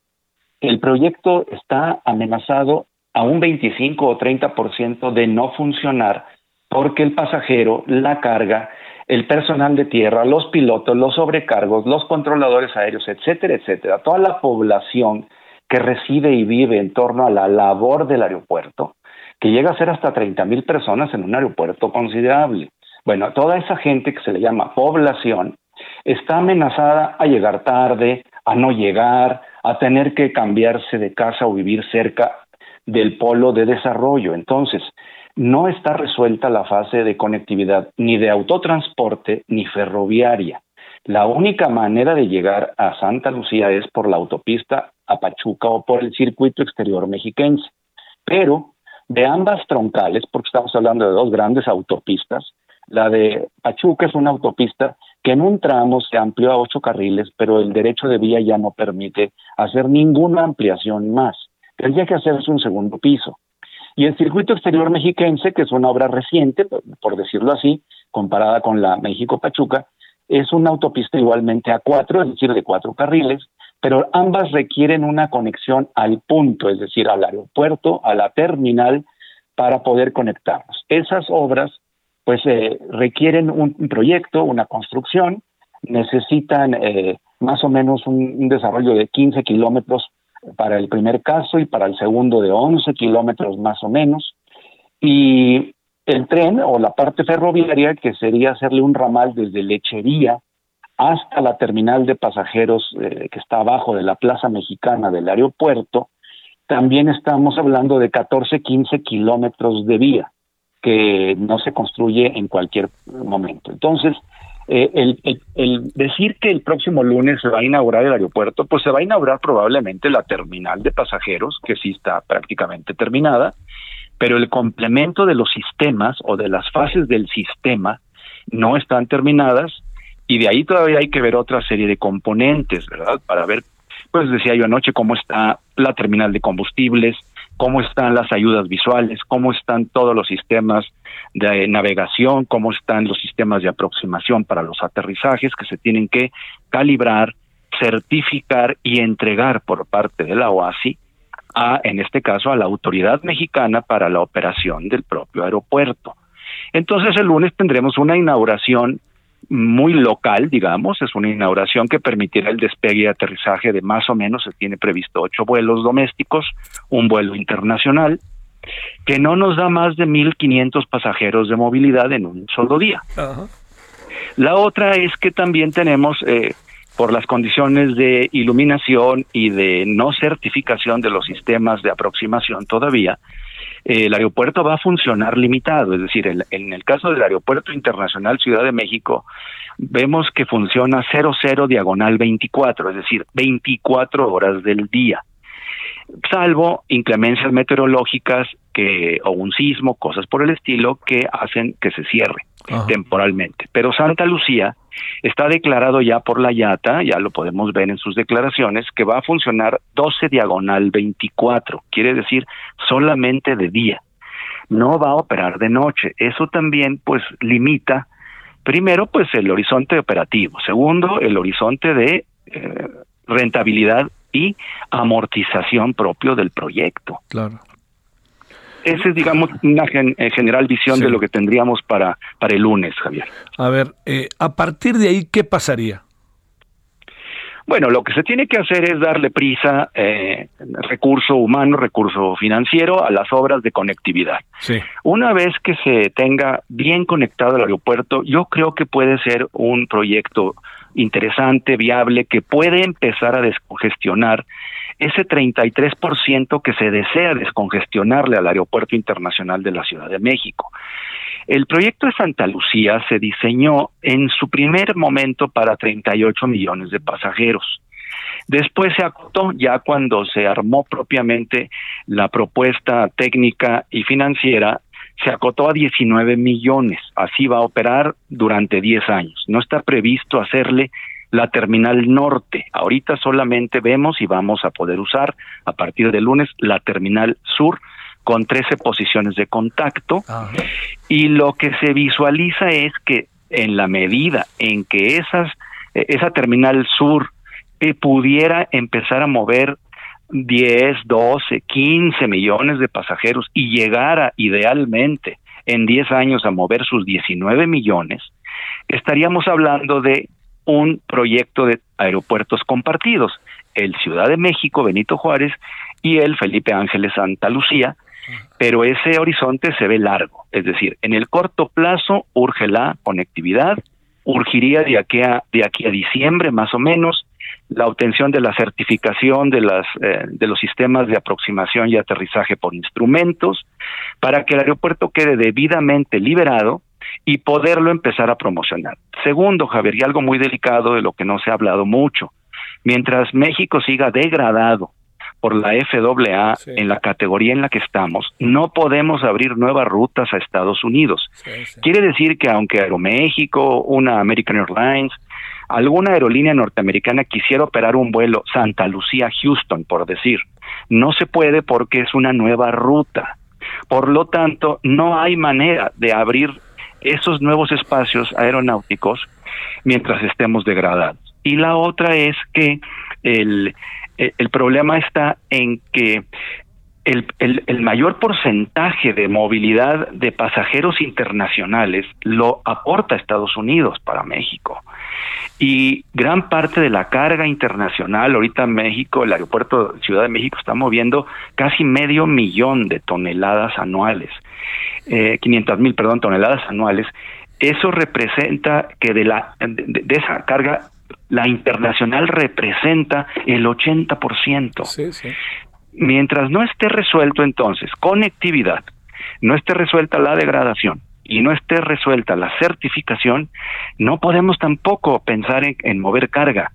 el proyecto está amenazado a un 25 o 30% de no funcionar porque el pasajero, la carga, el personal de tierra, los pilotos, los sobrecargos, los controladores aéreos, etcétera, etcétera, toda la población que reside y vive en torno a la labor del aeropuerto, que llega a ser hasta 30 mil personas en un aeropuerto considerable. Bueno, toda esa gente que se le llama población está amenazada a llegar tarde, a no llegar, a tener que cambiarse de casa o vivir cerca del polo de desarrollo. Entonces, no está resuelta la fase de conectividad ni de autotransporte ni ferroviaria. La única manera de llegar a Santa Lucía es por la autopista a Pachuca o por el circuito exterior mexiquense. Pero de ambas troncales, porque estamos hablando de dos grandes autopistas, la de Pachuca es una autopista que en un tramo se amplió a ocho carriles, pero el derecho de vía ya no permite hacer ninguna ampliación más. Tendría que hacerse un segundo piso. Y el circuito exterior mexiquense, que es una obra reciente, por decirlo así, comparada con la México-Pachuca, es una autopista igualmente a cuatro, es decir, de cuatro carriles, pero ambas requieren una conexión al punto, es decir, al aeropuerto, a la terminal, para poder conectarnos. Esas obras, pues, eh, requieren un, proyecto, una construcción, necesitan eh, más o menos un, un, desarrollo de 15 kilómetros para el primer caso y para el segundo de 11 kilómetros más o menos. Y el tren o la parte ferroviaria, que sería hacerle un ramal desde Lechería hasta la terminal de pasajeros eh, que está abajo de la Plaza Mexicana del aeropuerto, también estamos hablando de 14, 15 kilómetros de vía que no se construye en cualquier momento. Entonces, eh, el, el, decir que el próximo lunes se va a inaugurar el aeropuerto, pues se va a inaugurar probablemente la terminal de pasajeros, que sí está prácticamente terminada, pero el complemento de los sistemas o de las fases del sistema no están terminadas y de ahí todavía hay que ver otra serie de componentes, ¿verdad? Para ver, pues decía yo anoche, cómo está la terminal de combustibles, cómo están las ayudas visuales, cómo están todos los sistemas de navegación, cómo están los sistemas de aproximación para los aterrizajes que se tienen que calibrar, certificar y entregar por parte de la OASI a, en este caso, a la autoridad mexicana para la operación del propio aeropuerto. Entonces el lunes tendremos una inauguración muy local, digamos, es una inauguración que permitirá el despegue y aterrizaje de más o menos, se tiene previsto ocho vuelos domésticos, un vuelo internacional, que no nos da más de 1.500 pasajeros de movilidad en un solo día. La otra es que también tenemos eh, por las condiciones de iluminación y de no certificación de los sistemas de aproximación todavía, el aeropuerto va a funcionar limitado, es decir, en, el caso del Aeropuerto Internacional Ciudad de México, vemos que funciona 00 diagonal 24, es decir, 24 horas del día salvo inclemencias meteorológicas que o un sismo, cosas por el estilo que hacen que se cierre temporalmente. Pero Santa Lucía está declarado ya por la YATA, ya lo podemos ver en sus declaraciones, que va a funcionar 12 diagonal 24, quiere decir solamente de día. No va a operar de noche. Eso también pues limita primero pues el horizonte operativo, segundo el horizonte de eh, rentabilidad y amortización propio del proyecto. Claro. Esa es, digamos, una eh, general visión de lo que tendríamos para, para el lunes, Javier. A ver, eh, a partir de ahí, ¿qué pasaría? Bueno, lo que se tiene que hacer es darle prisa, eh, recurso humano, recurso financiero a las obras de conectividad. Sí. Una vez que se tenga bien conectado el aeropuerto, yo creo que puede ser un proyecto interesante, viable, que puede empezar a descongestionar ese 33% que se desea descongestionarle al Aeropuerto Internacional de la Ciudad de México. El proyecto de Santa Lucía se diseñó en su primer momento para 38 millones de pasajeros. Después se acotó ya cuando se armó propiamente la propuesta técnica y financiera se acotó a 19 millones. Así va a operar durante 10 años. No está previsto hacerle la terminal norte. Ahorita solamente vemos y vamos a poder usar a partir del lunes la terminal sur con 13 posiciones de contacto. Y lo que se visualiza es que en la medida en que esas, eh, esa terminal sur eh, pudiera empezar a mover 10, 12, 15 millones de pasajeros y llegara idealmente en 10 años a mover sus 19 millones, estaríamos hablando de un proyecto de aeropuertos compartidos, el Ciudad de México, Benito Juárez, y el Felipe Ángeles Santa Lucía, pero ese horizonte se ve largo, es decir, en el corto plazo urge la conectividad, urgiría de aquí a, de aquí a diciembre más o menos, la obtención de la certificación de, las, eh, de los sistemas de aproximación y aterrizaje por instrumentos, para que el aeropuerto quede debidamente liberado y poderlo empezar a promocionar. Segundo, Javier, y algo muy delicado de lo que no se ha hablado mucho, mientras México siga degradado por la FAA en la categoría en la que estamos, no podemos abrir nuevas rutas a Estados Unidos. Quiere decir que aunque Aeroméxico, una American Airlines, alguna aerolínea norteamericana quisiera operar un vuelo Santa Lucía-Houston, por decir, no se puede porque es una nueva ruta. Por lo tanto, no hay manera de abrir esos nuevos espacios aeronáuticos mientras estemos degradados. Y la otra es que el, el problema está en que el, el, mayor porcentaje de movilidad de pasajeros internacionales lo aporta Estados Unidos para México. Y gran parte de la carga internacional, ahorita México, el aeropuerto de Ciudad de México está moviendo casi medio millón de toneladas anuales, eh, 500 mil, perdón, toneladas anuales. Eso representa que de, la, de, esa carga la internacional representa el 80%. Sí, sí. Mientras no esté resuelto entonces conectividad, no esté resuelta la degradación, y no esté resuelta la certificación, no podemos tampoco pensar en, mover carga.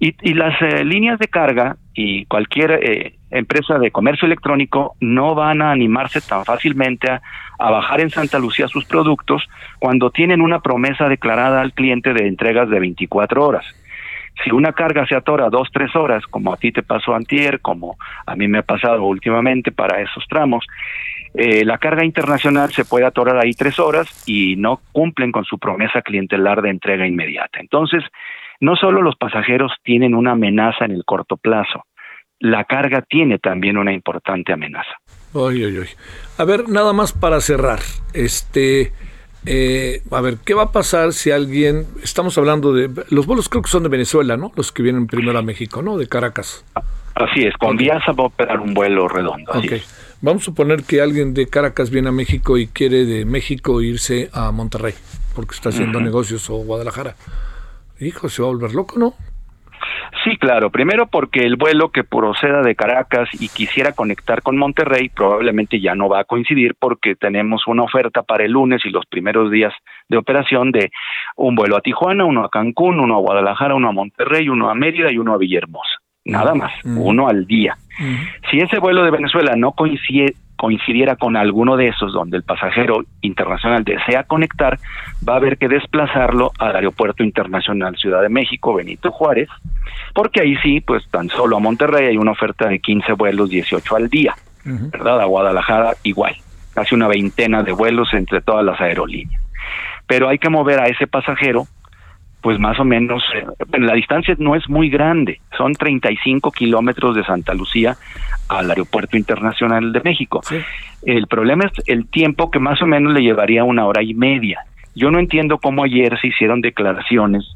Y, las eh, líneas de carga y cualquier eh, empresa de comercio electrónico no van a animarse tan fácilmente a, a, bajar en Santa Lucía sus productos cuando tienen una promesa declarada al cliente de entregas de 24 horas. Si una carga se atora dos, tres horas, como a ti te pasó antier, como a mí me ha pasado últimamente para esos tramos, eh, la carga internacional se puede atorar ahí tres horas y no cumplen con su promesa clientelar de entrega inmediata. Entonces, no solo los pasajeros tienen una amenaza en el corto plazo, la carga tiene también una importante amenaza. A ver, nada más para cerrar. Este, eh, a ver, ¿qué va a pasar si alguien, estamos hablando de, los vuelos creo que son de Venezuela, ¿no? Los que vienen primero a México, ¿no? De Caracas. Así es, con okay. va a operar un vuelo redondo. Ok. Vamos a suponer que alguien de Caracas viene a México y quiere de México irse a Monterrey, porque está haciendo negocios o Guadalajara. Hijo, se va a volver loco, ¿no? Sí, claro. Primero porque el vuelo que proceda de Caracas y quisiera conectar con Monterrey probablemente ya no va a coincidir porque tenemos una oferta para el lunes y los primeros días de operación de un vuelo a Tijuana, uno a Cancún, uno a Guadalajara, uno a Monterrey, uno a Mérida y uno a Villahermosa nada más, uno al día. Si ese vuelo de Venezuela no coincide, coincidiera con alguno de esos donde el pasajero internacional desea conectar, va a haber que desplazarlo al Aeropuerto Internacional Ciudad de México, Benito Juárez, porque ahí sí, pues tan solo a Monterrey hay una oferta de 15 vuelos, 18 al día, ¿verdad? A Guadalajara igual, casi una veintena de vuelos entre todas las aerolíneas. Pero hay que mover a ese pasajero pues más o menos, eh, la distancia no es muy grande, son 35 kilómetros de Santa Lucía al Aeropuerto Internacional de México. El problema es el tiempo que más o menos le llevaría una hora y media. Yo no entiendo cómo ayer se hicieron declaraciones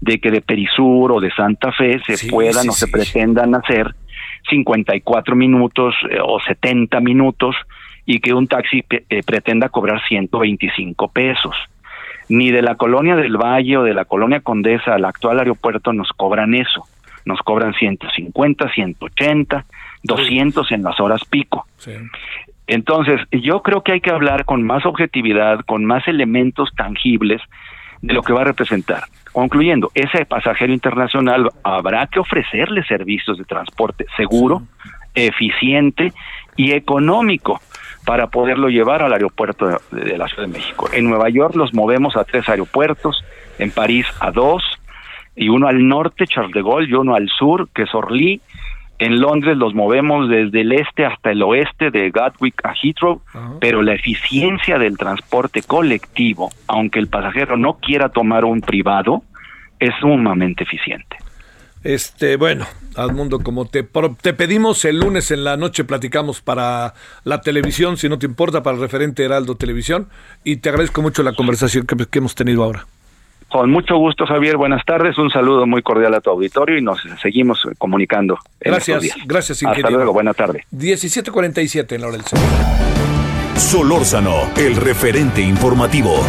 de que de Perisur o de Santa Fe se puedan o se pretendan hacer 54 minutos eh, o 70 minutos y que un taxi eh, pretenda cobrar 125 pesos ni de la colonia del Valle o de la colonia Condesa al actual aeropuerto nos cobran eso. Nos cobran 150, 180, 200 en las horas pico. Entonces, yo creo que hay que hablar con más objetividad, con más elementos tangibles de lo que va a representar. Concluyendo, ese pasajero internacional habrá que ofrecerle servicios de transporte seguro, eficiente y económico para poderlo llevar al aeropuerto de, la Ciudad de México. En Nueva York los movemos a tres aeropuertos, en París a dos, y uno al norte, Charles de Gaulle, y uno al sur, que es Orly. En Londres los movemos desde el este hasta el oeste, de Gatwick a Heathrow, pero la eficiencia del transporte colectivo, aunque el pasajero no quiera tomar un privado, es sumamente eficiente. Este, bueno, Admundo, como te, te pedimos el lunes en la noche, platicamos para la televisión, si no te importa, para el referente Heraldo Televisión, y te agradezco mucho la conversación que, hemos tenido ahora. Con mucho gusto, Javier. Buenas tardes. Un saludo muy cordial a tu auditorio y nos seguimos comunicando. gracias, gracias, ingeniero. Hasta luego, buena tarde. 17.47 en la hora del. Solórzano, el referente informativo.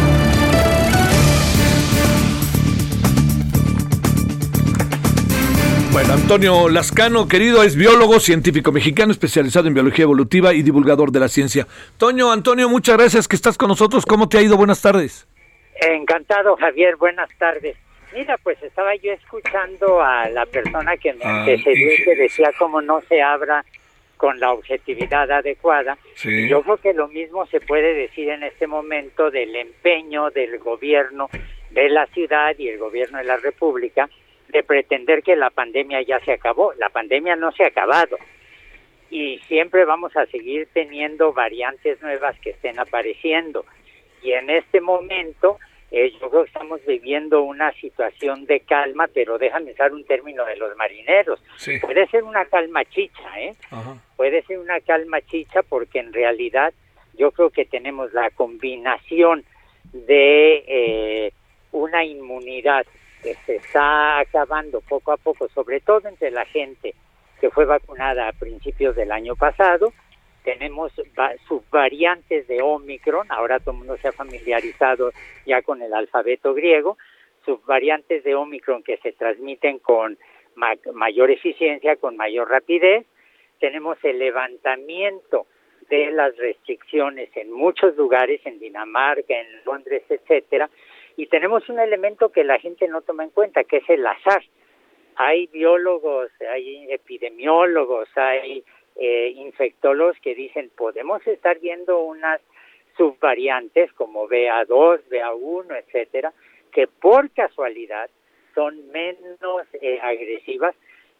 Bueno, Antonio Lascano, querido, es biólogo, científico mexicano, especializado en biología evolutiva y divulgador de la ciencia. Toño, Antonio, muchas gracias que estás con nosotros. ¿Cómo te ha ido? Buenas tardes. Encantado, Javier. Buenas tardes. Mira, pues estaba yo escuchando a la persona que me Ah, antecedió y y- que decía cómo no se abra con la objetividad adecuada. Sí. Yo creo que lo mismo se puede decir en este momento del empeño del gobierno de la ciudad y el gobierno de la República de pretender que la pandemia ya se acabó. La pandemia no se ha acabado y siempre vamos a seguir teniendo variantes nuevas que estén apareciendo. Y en este momento eh, yo creo que estamos viviendo una situación de calma, pero déjame usar un término de los marineros. Sí. Puede ser una calma chicha, ¿eh? Ajá. puede ser una calma chicha porque en realidad yo creo que tenemos la combinación de eh, una inmunidad que se está acabando poco a poco, sobre todo entre la gente que fue vacunada a principios del año pasado. Tenemos va- subvariantes de Omicron, ahora todo el mundo se ha familiarizado ya con el alfabeto griego, subvariantes de Omicron que se transmiten con ma- mayor eficiencia, con mayor rapidez, tenemos el levantamiento de las restricciones en muchos lugares, en Dinamarca, en Londres, etcétera, y tenemos un elemento que la gente no toma en cuenta, que es el azar. Hay biólogos, hay epidemiólogos, hay eh, infectólogos que dicen podemos estar viendo unas subvariantes como BA2, BA1, etcétera, que por casualidad son menos eh, agresivas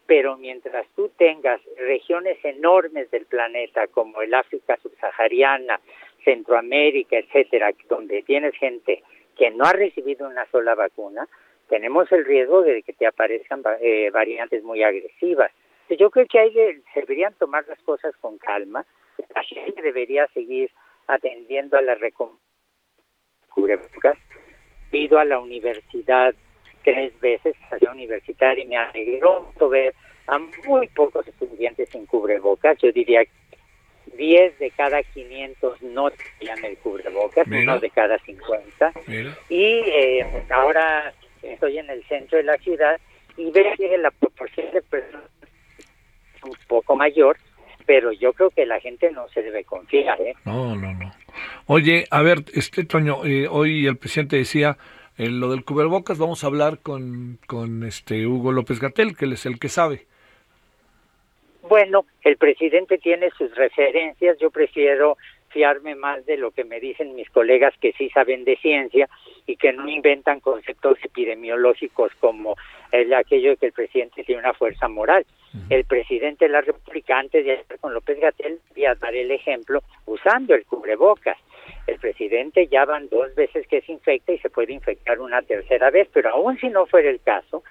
pero mientras tú tengas regiones enormes del planeta como el África subsahariana, Centroamérica, etcétera, donde tienes gente que no ha recibido una sola vacuna, tenemos el riesgo de que te aparezcan eh, variantes muy agresivas. Yo creo que hay se deberían tomar las cosas con calma. La gente debería seguir atendiendo a las recomendaciones cubrebocas. Pido a la universidad tres veces a la universitaria y me alegró ver a muy pocos estudiantes sin cubrebocas. Yo diría que 10 de cada 500 no tenían el cubrebocas, Mira. uno de cada 50. Mira. Y eh, ahora estoy en el centro de la ciudad y veo que la proporción de personas es un poco mayor, pero yo creo que la gente no se debe confiar. ¿eh? No, no, no. Oye, a ver, este Toño, eh, hoy el presidente decía eh, lo del cubrebocas, vamos a hablar con, con este Hugo López Gatel, que él es el que sabe. Bueno, el presidente tiene sus referencias, yo prefiero fiarme más de lo que me dicen mis colegas que sí saben de ciencia y que no inventan conceptos epidemiológicos como el aquello de que el presidente tiene una fuerza moral. El presidente de la República, antes de hablar con López Gatel, a dar el ejemplo usando el cubrebocas. El presidente ya van dos veces que se infecta y se puede infectar una tercera vez, pero aún si no fuera el caso,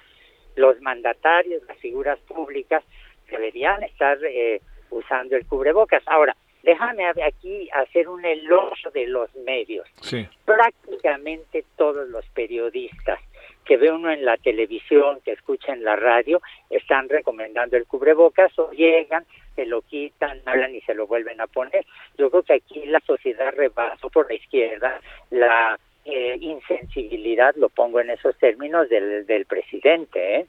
los mandatarios, las figuras públicas, deberían estar eh, usando el cubrebocas. Ahora, déjame aquí hacer un elogio de los medios. Sí. Prácticamente todos los periodistas que ve uno en la televisión, que escucha en la radio, están recomendando el cubrebocas o llegan, se lo quitan, hablan y se lo vuelven a poner. Yo creo que aquí la sociedad rebasó por la izquierda la eh, insensibilidad, lo pongo en esos términos, del, del presidente. ¿eh?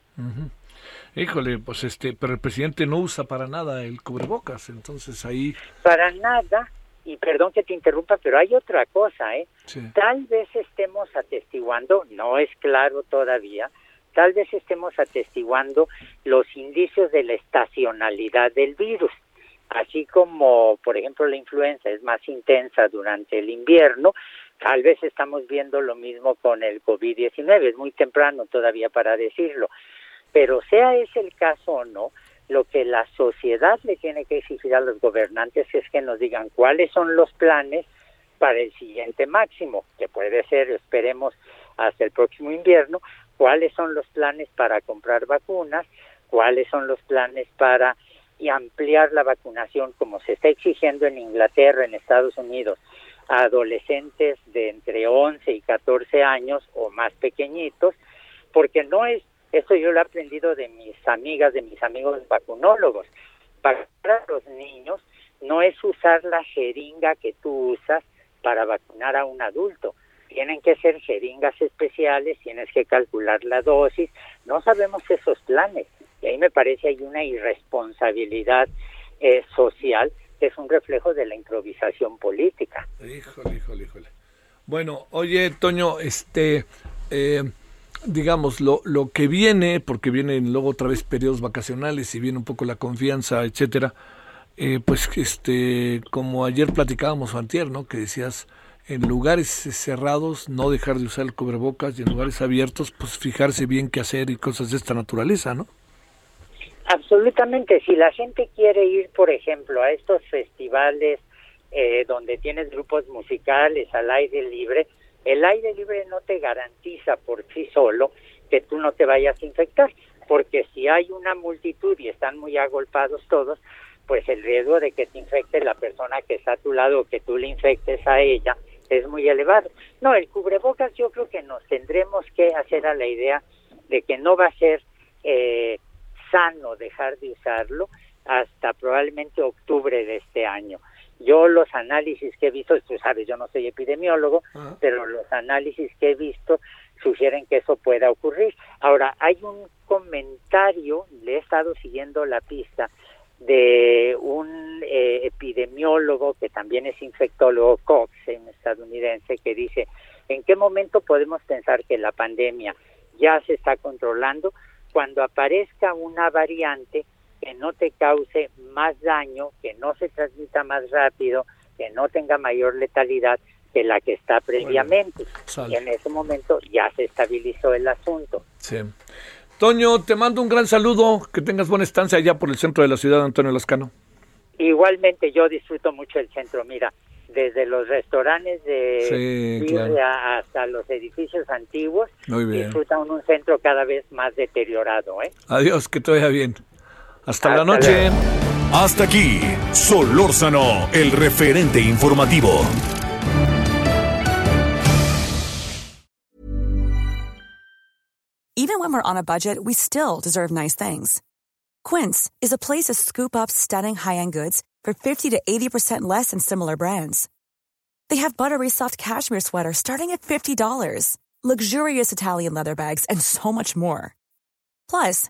Híjole, pues este, pero el presidente no usa para nada el cubrebocas, entonces ahí, Para nada, y perdón que te interrumpa, pero hay otra cosa, ¿eh? sí. Tal vez estemos atestiguando, no es claro todavía, tal vez estemos atestiguando los indicios de la estacionalidad del virus. Así como, por ejemplo, la influenza es más intensa durante el invierno, tal vez estamos viendo lo mismo con el COVID-19. Es muy temprano todavía para decirlo. Pero sea ese el caso o no, lo que la sociedad le tiene que exigir a los gobernantes es que nos digan cuáles son los planes para el siguiente máximo, que puede ser, esperemos, hasta el próximo invierno, cuáles son los planes para comprar vacunas, cuáles son los planes para ampliar la vacunación como se está exigiendo en Inglaterra, en Estados Unidos, a adolescentes de entre 11 y 14 años o más pequeñitos, porque no es, esto yo lo he aprendido de mis amigas, de mis amigos vacunólogos, para los niños no es usar la jeringa que tú usas para vacunar a un adulto. Tienen que ser jeringas especiales, tienes que calcular la dosis. No sabemos esos planes. Y ahí me parece hay una irresponsabilidad eh, social que es un reflejo de la improvisación política. Híjole, híjole, híjole. Bueno, oye, Toño, este, eh, digamos, lo, lo que viene, porque vienen luego otra vez periodos vacacionales y viene un poco la confianza, etcétera, eh, pues este, como ayer platicábamos antier. Que decías, en lugares cerrados no dejar de usar el cubrebocas y en lugares abiertos, pues fijarse bien qué hacer y cosas de esta naturaleza, ¿no? Absolutamente, si la gente quiere ir, por ejemplo, a estos festivales eh, donde tienes grupos musicales al aire libre, el aire libre no te garantiza por sí solo que tú no te vayas a infectar, porque si hay una multitud y están muy agolpados todos, pues el riesgo de que te infecte la persona que está a tu lado o que tú le infectes a ella es muy elevado. No, el cubrebocas yo creo que nos tendremos que hacer a la idea de que no va a ser eh, sano dejar de usarlo hasta probablemente octubre de este año. Yo los análisis que he visto, tú sabes, yo no soy epidemiólogo, pero los análisis que he visto sugieren que eso pueda ocurrir. Ahora, hay un comentario, le he estado siguiendo la pista, de un eh, epidemiólogo que también es infectólogo, Cox, un estadounidense, que dice, ¿en qué momento podemos pensar que la pandemia ya se está controlando? Cuando aparezca una variante que no te cause más daño, que no se transmita más rápido, que no tenga mayor letalidad que la que está previamente. y en ese momento ya se estabilizó el asunto. Sí. Toño, te mando un gran saludo, que tengas buena estancia allá por el centro de la ciudad, Antonio Lascano. Igualmente, yo disfruto mucho el centro, mira, desde los restaurantes de sí, hasta los edificios antiguos, disfruta un centro cada vez más deteriorado. ¿eh? Adiós, que te vaya bien. Hasta, la noche. Hasta aquí, Solórzano, el referente informativo. Even when we're on a budget, we still deserve nice things. Quince is a place to scoop up stunning high-end goods for 50 to 80% less than similar brands. They have buttery soft cashmere sweaters starting at $50, luxurious Italian leather bags, and so much more. Plus,